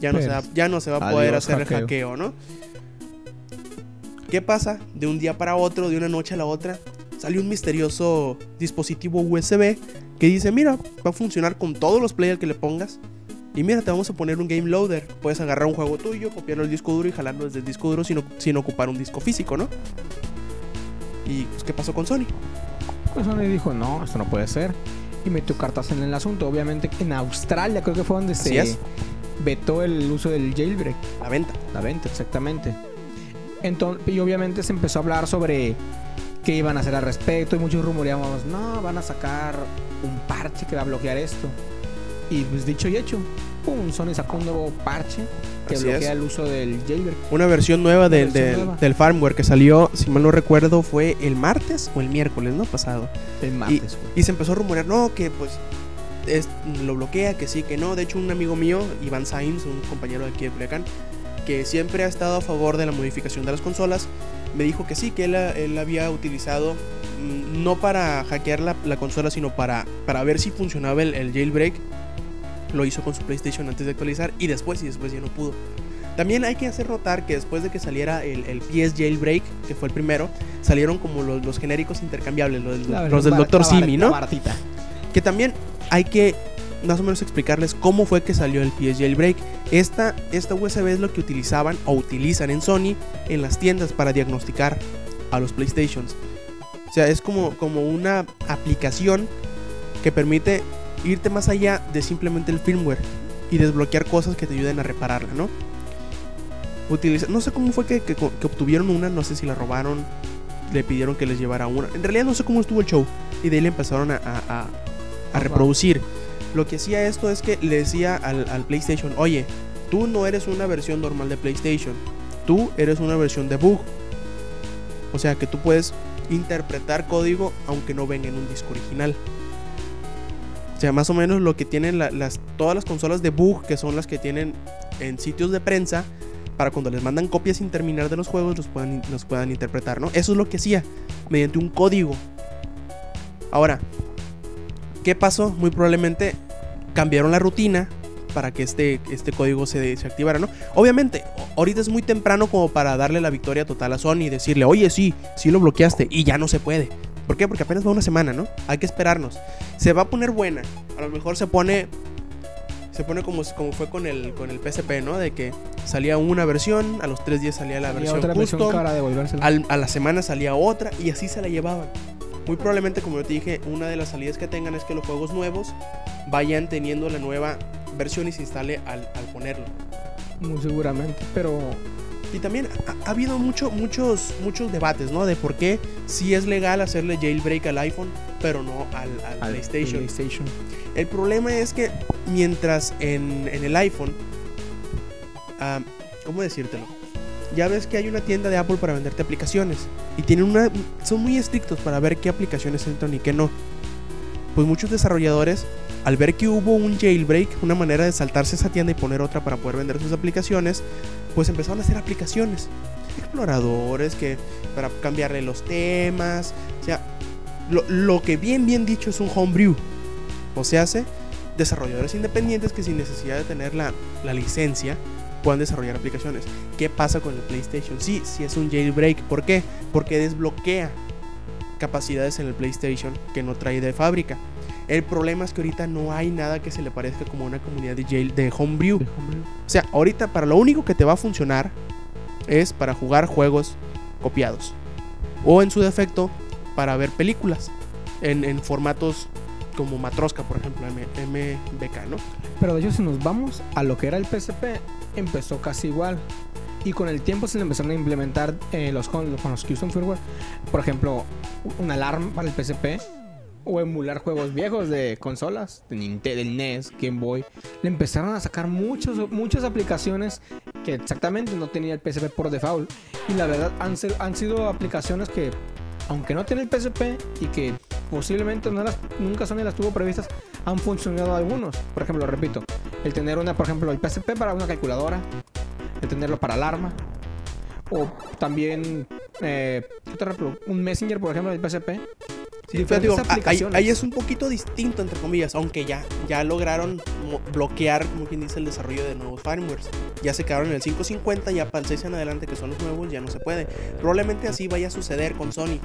ya no, se va, ya no se va a poder hacer el hackeo. hackeo, ¿no? ¿Qué pasa? De un día para otro, de una noche a la otra, salió un misterioso dispositivo USB que dice, mira, va a funcionar con todos los players que le pongas. Y mira, te vamos a poner un game loader. Puedes agarrar un juego tuyo, copiarlo al disco duro y jalarlo desde el disco duro sin, sin ocupar un disco físico, ¿no? ¿Y pues, qué pasó con Sony? Pues Sony dijo, no, esto no puede ser. Y metió cartas en el asunto. Obviamente en Australia creo que fue donde Así se es. vetó el uso del jailbreak. La venta. La venta, exactamente. Entonces, y obviamente se empezó a hablar sobre qué iban a hacer al respecto. Y muchos rumoreábamos, no, van a sacar un parche que va a bloquear esto. Y pues dicho y hecho, pum, Sony sacó un nuevo parche que Así bloquea es. el uso del jailbreak. Una versión nueva, del- versión del- nueva. del firmware que salió, si mal no recuerdo, fue el martes o el miércoles, ¿no? Pasado. El martes. fue. Y se empezó a rumorear, no, que pues es- lo bloquea, que sí, que no. De hecho, un amigo mío, Iván Sainz, un compañero de aquí de Culiacán, que siempre ha estado a favor de la modificación de las consolas, me dijo que sí, que él, él había utilizado mm, no para hackear la, la consola, sino para, para ver si funcionaba el, el jailbreak. Lo hizo con su PlayStation antes de actualizar y después, y después ya no pudo. También hay que hacer notar que después de que saliera el, el PS Jailbreak, que fue el primero, salieron como los, los genéricos intercambiables, los, los del Dr. Simi, ¿no? baratita. Que también hay que más o menos explicarles cómo fue que salió el PS Jailbreak. Esta, esta USB es lo que utilizaban o utilizan en Sony en las tiendas para diagnosticar a los PlayStations. O sea, es como, como una aplicación que permite irte más allá de simplemente el firmware y desbloquear cosas que te ayuden a repararla, ¿no? Utiliza, no sé cómo fue que, que- que obtuvieron una, no sé si la robaron, le pidieron que les llevara una. En realidad no sé cómo estuvo el show. Y de ahí le empezaron a, reproducir. Lo que hacía esto es que le decía al, al PlayStation, oye, tú no eres una versión normal de PlayStation, tú eres una versión de bug. O sea que tú puedes interpretar código aunque no venga en un disco original. Sea, más o menos lo que tienen la- las, todas las consolas de bug, que son las que tienen en sitios de prensa, para cuando les mandan copias sin terminar de los juegos, los puedan, los puedan interpretar, ¿no? Eso es lo que hacía, mediante un código. Ahora, ¿qué pasó? Muy probablemente cambiaron la rutina para que este, este código se, se activara, ¿no? Obviamente, ahorita es muy temprano como para darle la victoria total a Sony y decirle, oye, sí, sí lo bloqueaste y ya no se puede. ¿Por qué? Porque apenas va una semana, ¿no? Hay que esperarnos. Se va a poner buena. A lo mejor se pone. Se pone como, como fue con el, con el PSP, ¿no? De que salía una versión, a los tres días salía la versión otra versión custom, cara de al- a la semana salía otra y así se la llevaban. Muy probablemente, como yo te dije, una de las salidas que tengan es que los juegos nuevos vayan teniendo la nueva versión y se instale al, al ponerlo. Muy seguramente. Pero Y también ha, ha habido mucho, muchos, muchos debates, ¿no? De por qué sí es legal hacerle jailbreak al iPhone, pero no al, al al PlayStation. PlayStation. El problema es que mientras en, en el iPhone, ah, ¿cómo decírtelo? Ya ves que hay una tienda de Apple para venderte aplicaciones y tienen una, son muy estrictos para ver qué aplicaciones entran y qué no. pues muchos desarrolladores, al ver que hubo un jailbreak, una manera de saltarse esa tienda y poner otra para poder vender sus aplicaciones, pues empezaron a hacer aplicaciones. Exploradores, que para cambiarle los temas, o sea, lo, lo que bien, bien dicho es un homebrew. O sea, hace desarrolladores independientes que sin necesidad de tener la, la licencia puedan desarrollar aplicaciones. ¿Qué pasa con el PlayStation? Sí, sí es un jailbreak. ¿Por qué? Porque desbloquea capacidades en el PlayStation que no trae de fábrica. El problema es que ahorita no hay nada que se le parezca como una comunidad de, jail, de homebrew. O sea, ahorita para lo único que te va a funcionar es para jugar juegos copiados. O en su defecto, para ver películas en, en formatos como Matroska, por ejemplo, M- MBK, ¿no? Pero de hecho, si nos vamos a lo que era el PSP, empezó casi igual. Y con el tiempo se le empezaron a implementar eh, los, con, con los custom firmware. Por ejemplo, una alarma para el PSP. O emular juegos viejos de consolas, de Nintendo, del NES, Game Boy. Le empezaron a sacar muchos, muchas aplicaciones que exactamente no tenía el PSP por default. Y la verdad han, ser- han sido aplicaciones que, aunque no tiene el PSP y que posiblemente nunca Sony las tuvo previstas, han funcionado algunos. Por ejemplo, repito, el tener una, por ejemplo, el PSP para una calculadora, el tenerlo para alarma, o también eh, un Messenger, por ejemplo, del PSP. Sí, digo, ahí, es un poquito distinto, entre comillas, aunque ya, ya lograron bloquear, como quien dice, el desarrollo de nuevos firmwares. Ya se quedaron en el 550, ya para el 6 en adelante, que son los nuevos, ya no se puede. Probablemente así vaya a suceder con Sony.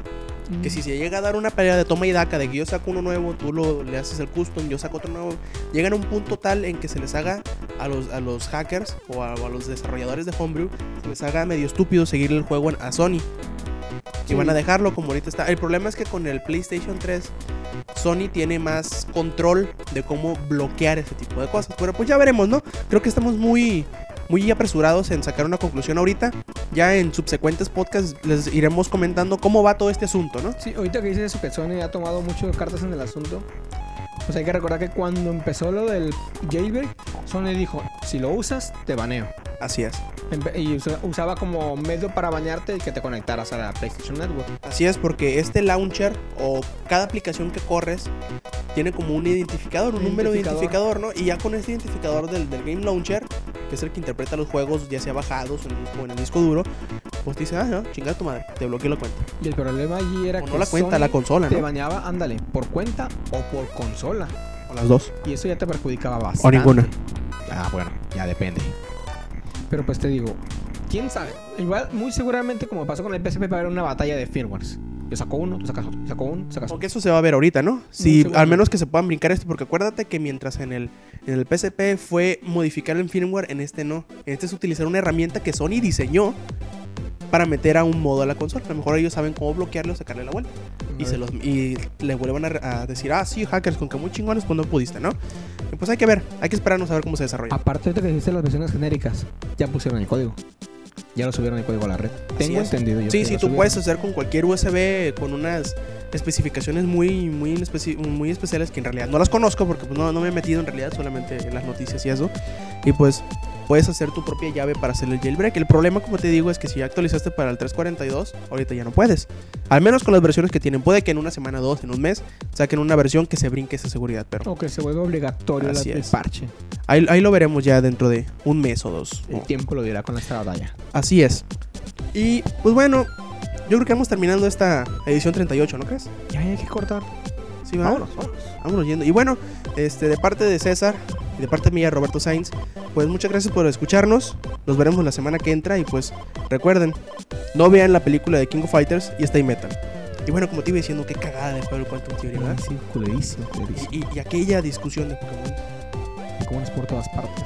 Que si se llega a dar una pelea de toma y daca, de que yo saco uno nuevo, tú lo, le haces el custom, yo saco otro nuevo, llegan a un punto tal en que se les haga a los, a los hackers o a, los desarrolladores de Homebrew, se les haga medio estúpido seguir el juego a Sony. Y Sí. van a dejarlo como ahorita está. El problema es que con el PlayStation 3, Sony tiene más control de cómo bloquear ese tipo de cosas. Pero pues ya veremos, ¿no? Creo que estamos muy, muy apresurados en sacar una conclusión ahorita. Ya en subsecuentes podcasts les iremos comentando cómo va todo este asunto, ¿no? Sí, ahorita que dices eso, que Sony ha tomado muchas cartas en el asunto. Pues hay que recordar que cuando empezó lo del jailbreak, Sony dijo, si lo usas, te baneo. Así es. Y usa- usaba como medio para bañarte y que te conectaras a la PlayStation Network. Así es, porque este launcher o cada aplicación que corres tiene como un identificador, un número de Identificador. identificador, ¿no? Y ya con este identificador del, del Game Launcher, que es el que interpreta los juegos, ya sea bajados en disco, en el disco duro, pues te dice, ah, no, chingada tu madre, te bloqueé la cuenta. Y el problema allí era O que no la cuenta, Sony la consola, te ¿no? bañaba, ándale, por cuenta o por consola. O las dos. Y eso ya te perjudicaba bastante. O ninguna. Ah, bueno, ya depende. Pero pues te digo, quién sabe. Igual, muy seguramente, como pasó con el PSP, va a haber una batalla de firmwares. Yo saco uno, tú sacas otro. Saco uno, tú sacas Porque otro. eso se va a ver ahorita, ¿no? Si seguro. al menos que se puedan brincar esto, porque acuérdate que mientras en el, en el PSP fue modificar el firmware, en este no. En este es utilizar una herramienta que Sony diseñó para meter a un modo a la consola. A lo mejor ellos saben cómo bloquearlo o sacarle la vuelta. Y, se los, y le vuelvan a, a decir, ah, sí, hackers, con que muy chingones, pues no pudiste, ¿no? Y pues hay que ver, hay que esperarnos a ver cómo se desarrolla. Aparte de que dijiste las versiones genéricas, ya pusieron el código. Ya lo subieron el código a la red. Así Tengo es. entendido yo. Sí, sí, tú subieron. puedes hacer con cualquier USB con unas especificaciones muy, muy, especi- muy especiales que en realidad no las conozco porque pues, no, no me he metido en realidad, solamente en las noticias y eso. Y pues puedes hacer tu propia llave para hacer el jailbreak. El problema, como te digo, es que si ya actualizaste para el 342, ahorita ya no puedes. Al menos con las versiones que tienen. Puede que en una semana, dos, en un mes, saquen una versión que se brinque esa seguridad. Pero O que se vuelve obligatorio la- el parche. ahí, ahí lo veremos ya dentro de un mes o dos. El tiempo lo dirá con esta batalla. Así es. Y pues bueno, yo creo que vamos terminando esta edición 38, ¿no crees? Ya hay que cortar. Sí. Vámonos, vámonos. Vámonos yendo. Y bueno, este, de parte de César y de parte mía, Roberto Sainz, pues muchas gracias por escucharnos. Nos veremos la semana que entra y pues recuerden, no vean la película de King of Fighters y Stay Metal. Y bueno, como te iba diciendo, qué cagada de juego Quantum Theory, ¿verdad? Sí, culerísimo, culerísimo. Y, y- y aquella discusión de Pokémon. Como es por todas partes.